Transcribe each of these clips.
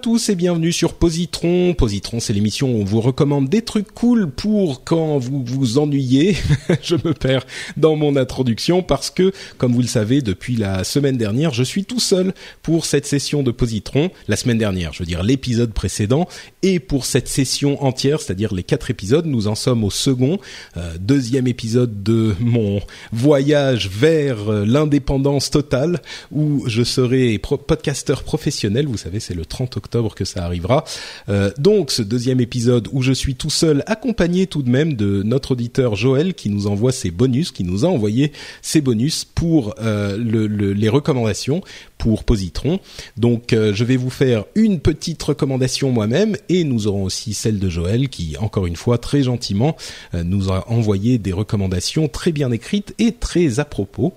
Tous et bienvenue sur Positron. Positron, c'est l'émission où on vous recommande des trucs cool pour quand vous vous ennuyez. je me perds dans mon introduction parce que, comme vous le savez, depuis la semaine dernière, je suis tout seul pour cette session de Positron. La semaine dernière, je veux dire l'épisode précédent. Et pour cette session entière, c'est-à-dire les quatre épisodes, nous en sommes au second, euh, deuxième épisode de mon voyage vers euh, l'indépendance totale où je serai pro- podcasteur professionnel. Vous savez, c'est le 30 octobre que ça arrivera. Euh, donc ce deuxième épisode où je suis tout seul, accompagné tout de même de notre auditeur Joël qui nous envoie ses bonus, qui nous a envoyé ses bonus pour euh, le- le- les recommandations pour Positron. Donc euh, je vais vous faire une petite recommandation moi-même et nous aurons aussi celle de Joël qui, encore une fois, très gentiment nous a envoyé des recommandations très bien écrites et très à propos.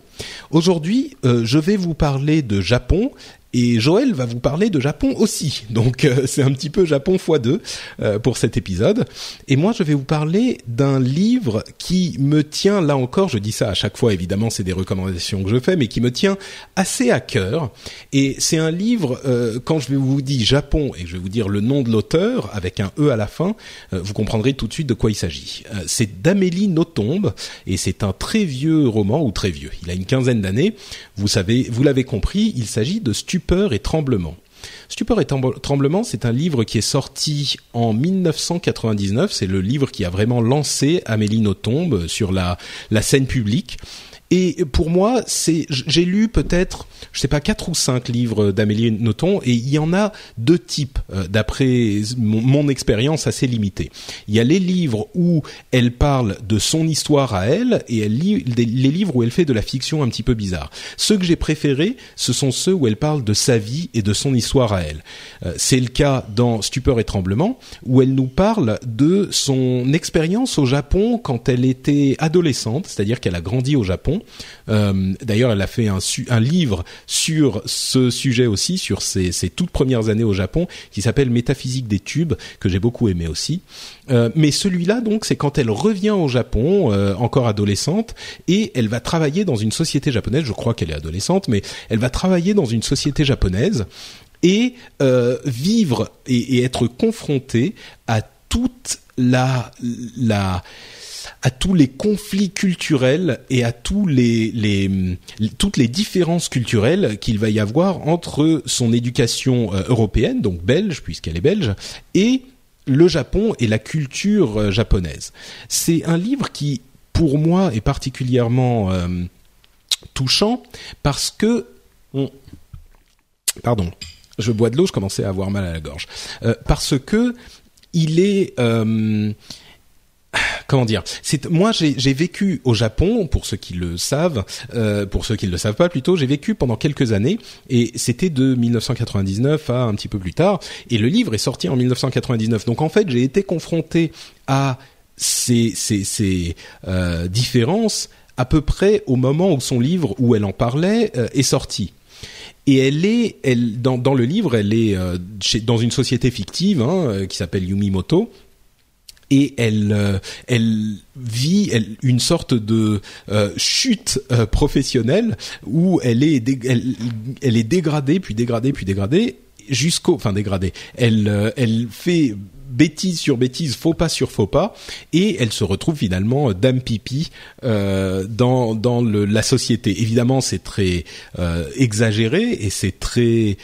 Aujourd'hui, je vais vous parler de Japon et Joël va vous parler de Japon aussi. Donc euh, c'est un petit peu Japon x2 euh, pour cet épisode. Et moi je vais vous parler d'un livre qui me tient là encore, je dis ça à chaque fois évidemment, c'est des recommandations que je fais, mais qui me tient assez à cœur. Et c'est un livre, euh, quand je vais vous dire Japon et je vais vous dire le nom de l'auteur avec un E à la fin, euh, vous comprendrez tout de suite de quoi il s'agit. Euh, c'est d'Amélie Nothomb et c'est un très vieux roman, ou très vieux, il a une quinzaine d'années. Vous savez, vous l'avez compris, il s'agit de Stupeur et Tremblement. Stupeur et Tremble- Tremblement, c'est un livre qui est sorti en 1999. C'est le livre qui a vraiment lancé Amélie Nothomb sur la, la scène publique. Et pour moi, c'est j'ai lu peut-être, je sais pas, quatre ou cinq livres d'Amélie Nothomb, et il y en a deux types euh, d'après mon, expérience assez limitée. Il y a les livres où elle parle de son histoire à elle, et elle lit les livres où elle fait de la fiction un petit peu bizarre. Ceux que j'ai préférés, ce sont ceux où elle parle de sa vie et de son histoire à elle. Euh, c'est le cas dans Stupeur et Tremblement, où elle nous parle de son expérience au Japon quand elle était adolescente, c'est-à-dire qu'elle a grandi au Japon. Euh, D'ailleurs, elle a fait un, livre sur ce sujet aussi, sur ses, toutes premières années au Japon, qui s'appelle Métaphysique des tubes, que j'ai beaucoup aimé aussi. Euh, mais celui-là, donc, c'est quand elle revient au Japon, euh, encore adolescente, et elle va travailler dans une société japonaise. Je crois qu'elle est adolescente, mais elle va travailler dans une société japonaise et vivre et, être confrontée à toute la à tous les conflits culturels et à tous les, toutes les différences culturelles qu'il va y avoir entre son éducation euh, européenne, donc belge puisqu'elle est belge, et le Japon et la culture euh, japonaise. C'est un livre qui, pour moi, est particulièrement euh, touchant parce que on, pardon, je bois de l'eau, je commençais à avoir mal à la gorge, parce que il est comment dire? Moi j'ai vécu au Japon pour ceux qui le savent, euh, pour ceux qui ne le savent pas plutôt, j'ai vécu pendant quelques années et c'était de 1999 à un petit peu plus tard et le livre est sorti en 1999. Donc en fait j'ai été confronté à ces euh, différences à peu près au moment où son livre où elle en parlait euh, est sorti. Et elle est, elle dans, le livre, elle est dans une société fictive hein, qui s'appelle Yumimoto, et elle euh, elle vit une sorte de euh, chute euh, professionnelle où elle est elle, est dégradée puis dégradée puis dégradée jusqu'au enfin dégradée elle elle fait bêtise sur bêtise, faux pas sur faux pas, et elle se retrouve finalement dame pipi euh, dans dans le, la société. Évidemment, c'est très euh, exagéré et c'est très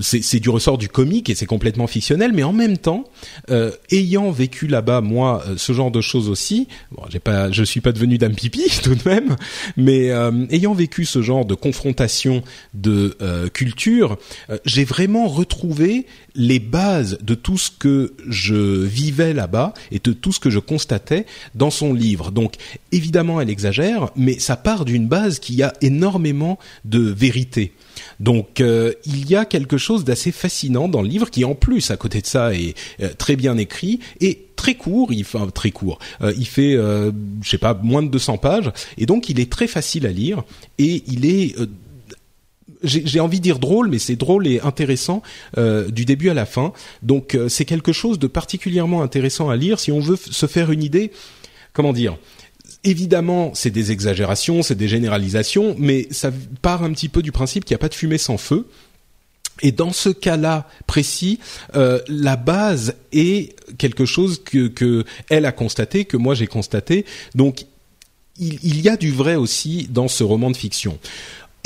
c'est du ressort du comique et c'est complètement fictionnel, mais en même temps, euh, ayant vécu là-bas moi euh, ce genre de choses aussi, bon, j'ai pas, je suis pas devenu dame pipi tout de même, mais euh, ayant vécu ce genre de confrontation de culture, j'ai vraiment retrouvé les bases de tout ce que je vivais là-bas et de tout ce que je constatais dans son livre. Donc évidemment, elle exagère, mais ça part d'une base qui a énormément de vérité. Donc euh, il y a quelque chose d'assez fascinant dans le livre qui en plus à côté de ça est euh, très bien écrit et très court, il fait très court. Euh, il fait je sais pas moins de 200 pages et donc il est très facile à lire et il est j'ai envie de dire drôle, mais c'est drôle et intéressant du début à la fin. Donc c'est quelque chose de particulièrement intéressant à lire si on veut se faire une idée. Comment dire? Évidemment, c'est des exagérations, c'est des généralisations, mais ça part un petit peu du principe qu'il n'y a pas de fumée sans feu. Et dans ce cas-là précis, euh, la base est quelque chose que, a constaté, que moi j'ai constaté. Donc il, y a du vrai aussi dans ce roman de fiction.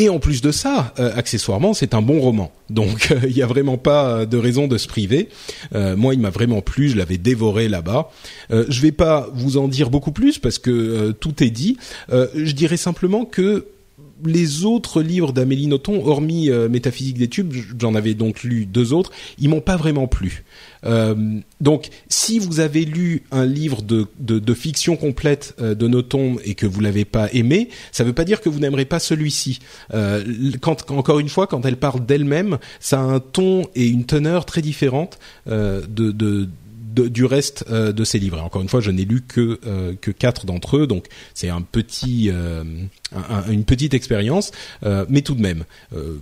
Et en plus de ça, euh, accessoirement, c'est un bon roman. Donc euh, il n'y a vraiment pas de raison de se priver. Euh, moi, il m'a vraiment plu, je l'avais dévoré là-bas. je vais pas vous en dire beaucoup plus parce que tout est dit. je dirais simplement que les autres livres d'Amélie Nothomb, hormis euh, Métaphysique des tubes, j'en avais donc lu deux autres, ils m'ont pas vraiment plu. Euh, donc, si vous avez lu un livre de, de, fiction complète euh, de Nothomb et que vous l'avez pas aimé, ça ne veut pas dire que vous n'aimerez pas celui-ci. quand, encore une fois, quand elle parle d'elle-même, ça a un ton et une teneur très différente de, de du reste euh, de ses livres. Encore une fois, je n'ai lu que euh, que quatre d'entre eux, donc c'est un petit euh, une petite expérience, mais tout de même,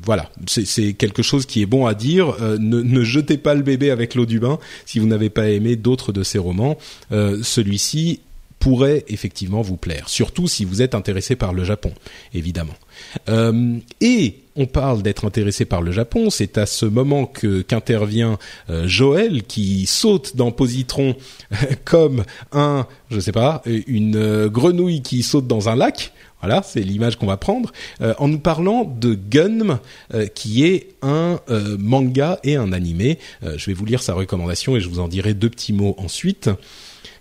voilà, c'est quelque chose qui est bon à dire. Ne, ne, jetez pas le bébé avec l'eau du bain si vous n'avez pas aimé d'autres de ses romans. Celui-ci pourrait effectivement vous plaire, surtout si vous êtes intéressé par le Japon, évidemment. Euh, et on parle d'être intéressé par le Japon, c'est à ce moment que qu'intervient euh, Joël qui saute dans Positron comme un, je sais pas, une euh, grenouille qui saute dans un lac. Voilà, c'est l'image qu'on va prendre en nous parlant de Gunm, qui est un manga et un animé. je vais vous lire sa recommandation et je vous en dirai deux petits mots ensuite.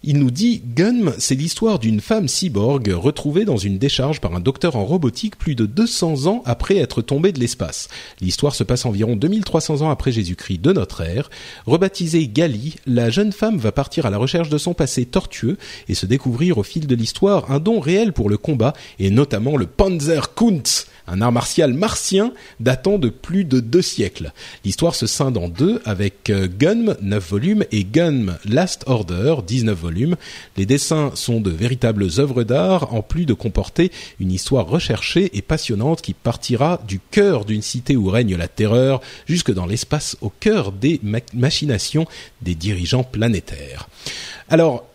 Il nous dit Gunm, c'est l'histoire d'une femme cyborg retrouvée dans une décharge par un docteur en robotique plus de 200 ans après être tombée de l'espace. L'histoire se passe environ 2300 ans après Jésus-Christ de notre ère. Rebaptisée Gali, la jeune femme va partir à la recherche de son passé tortueux et se découvrir au fil de l'histoire un don réel pour le combat et notamment le Panzerkunst un art martial martien datant de plus de deux siècles. L'histoire se scinde en deux avec euh, Gunm 9 volumes et Gunm Last Order 19 volumes. Les dessins sont de véritables œuvres d'art en plus de comporter une histoire recherchée et passionnante qui partira du cœur d'une cité où règne la terreur jusque dans l'espace au cœur des machinations des dirigeants planétaires. Alors,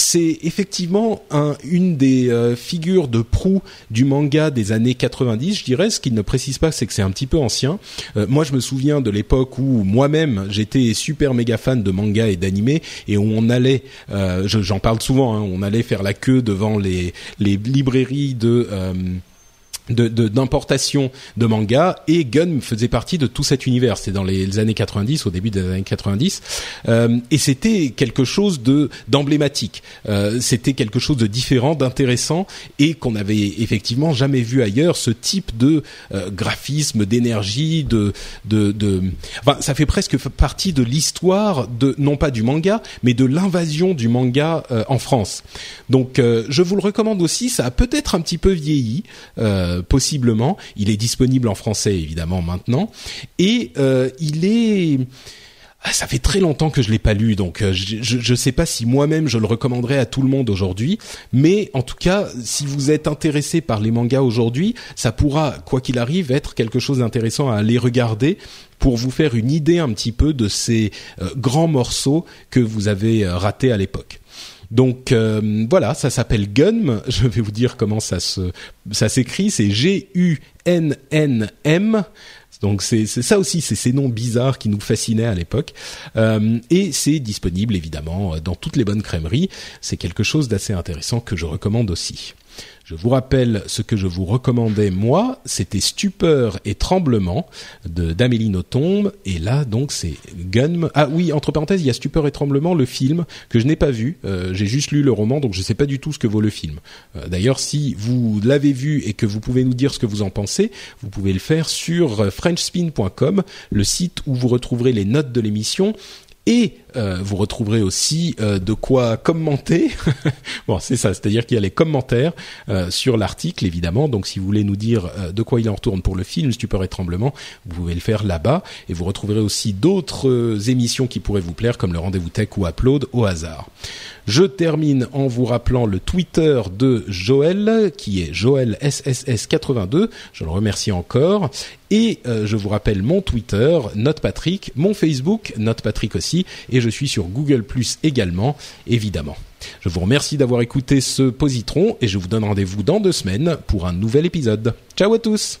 c'est effectivement une des euh, figures de proue du manga des années 90, je dirais. Ce qu'il ne précise pas, c'est que c'est un petit peu ancien. Euh, moi, je me souviens de l'époque où moi-même j'étais super méga fan de manga et d'animé et où on allait, euh, j'en parle souvent, hein, on allait faire la queue devant les, les librairies de de d'importation de, manga et Gun faisait partie de tout cet univers. C'était dans les, années 90, au début des années 90, euh, et c'était quelque chose de d'emblématique. Euh, c'était quelque chose de différent, d'intéressant et qu'on avait effectivement jamais vu ailleurs. Ce type de euh, graphisme, d'énergie, de, de de, enfin, ça fait presque partie de l'histoire de non pas du manga, mais de l'invasion du manga euh, en France. Donc, euh, je vous le recommande aussi. Ça a peut-être un petit peu vieilli. Euh, possiblement. Il est disponible en français évidemment maintenant et euh, il est ah, ça fait très longtemps que je l'ai pas lu, donc euh, je ne sais pas si moi-même je le recommanderais à tout le monde aujourd'hui, mais en tout cas, si vous êtes intéressé par les mangas aujourd'hui, ça pourra, quoi qu'il arrive, être quelque chose d'intéressant à aller regarder pour vous faire une idée un petit peu de ces grands morceaux que vous avez ratés à l'époque. Donc euh, voilà, ça s'appelle Gunm. Je vais vous dire comment ça se ça s'écrit. C'est G U N N M. Donc c'est ça aussi, c'est ces noms bizarres qui nous fascinaient à l'époque. Euh, et c'est disponible évidemment dans toutes les bonnes crèmeries. C'est quelque chose d'assez intéressant que je recommande aussi. Je vous rappelle ce que je vous recommandais moi, c'était Stupeur et Tremblement de d'Amélie Nothomb et là donc c'est Gun. Ah oui, entre parenthèses, il y a Stupeur et Tremblement, le film que je n'ai pas vu. Euh, j'ai juste lu le roman, donc je ne sais pas du tout ce que vaut le film. Euh, d'ailleurs, si vous l'avez vu et que vous pouvez nous dire ce que vous en pensez, vous pouvez le faire sur frenchspin.com, le site où vous retrouverez les notes de l'émission et euh, vous retrouverez aussi euh, de quoi commenter. bon, c'est ça, c'est-à-dire qu'il y a les commentaires euh, sur l'article, évidemment. Donc, si vous voulez nous dire de quoi il en retourne pour le film Stupeur et Tremblement, vous pouvez le faire là-bas. Et vous retrouverez aussi d'autres émissions qui pourraient vous plaire, comme le Rendez-vous Tech ou Upload au hasard. Je termine en vous rappelant le Twitter de Joël, qui est Joël SSS82. Je le remercie encore. Et je vous rappelle mon Twitter, NotePatrick, mon Facebook, NotePatrick aussi, et je suis sur Google Plus également, évidemment. Je vous remercie d'avoir écouté ce positron et je vous donne rendez-vous dans deux semaines pour un nouvel épisode. Ciao à tous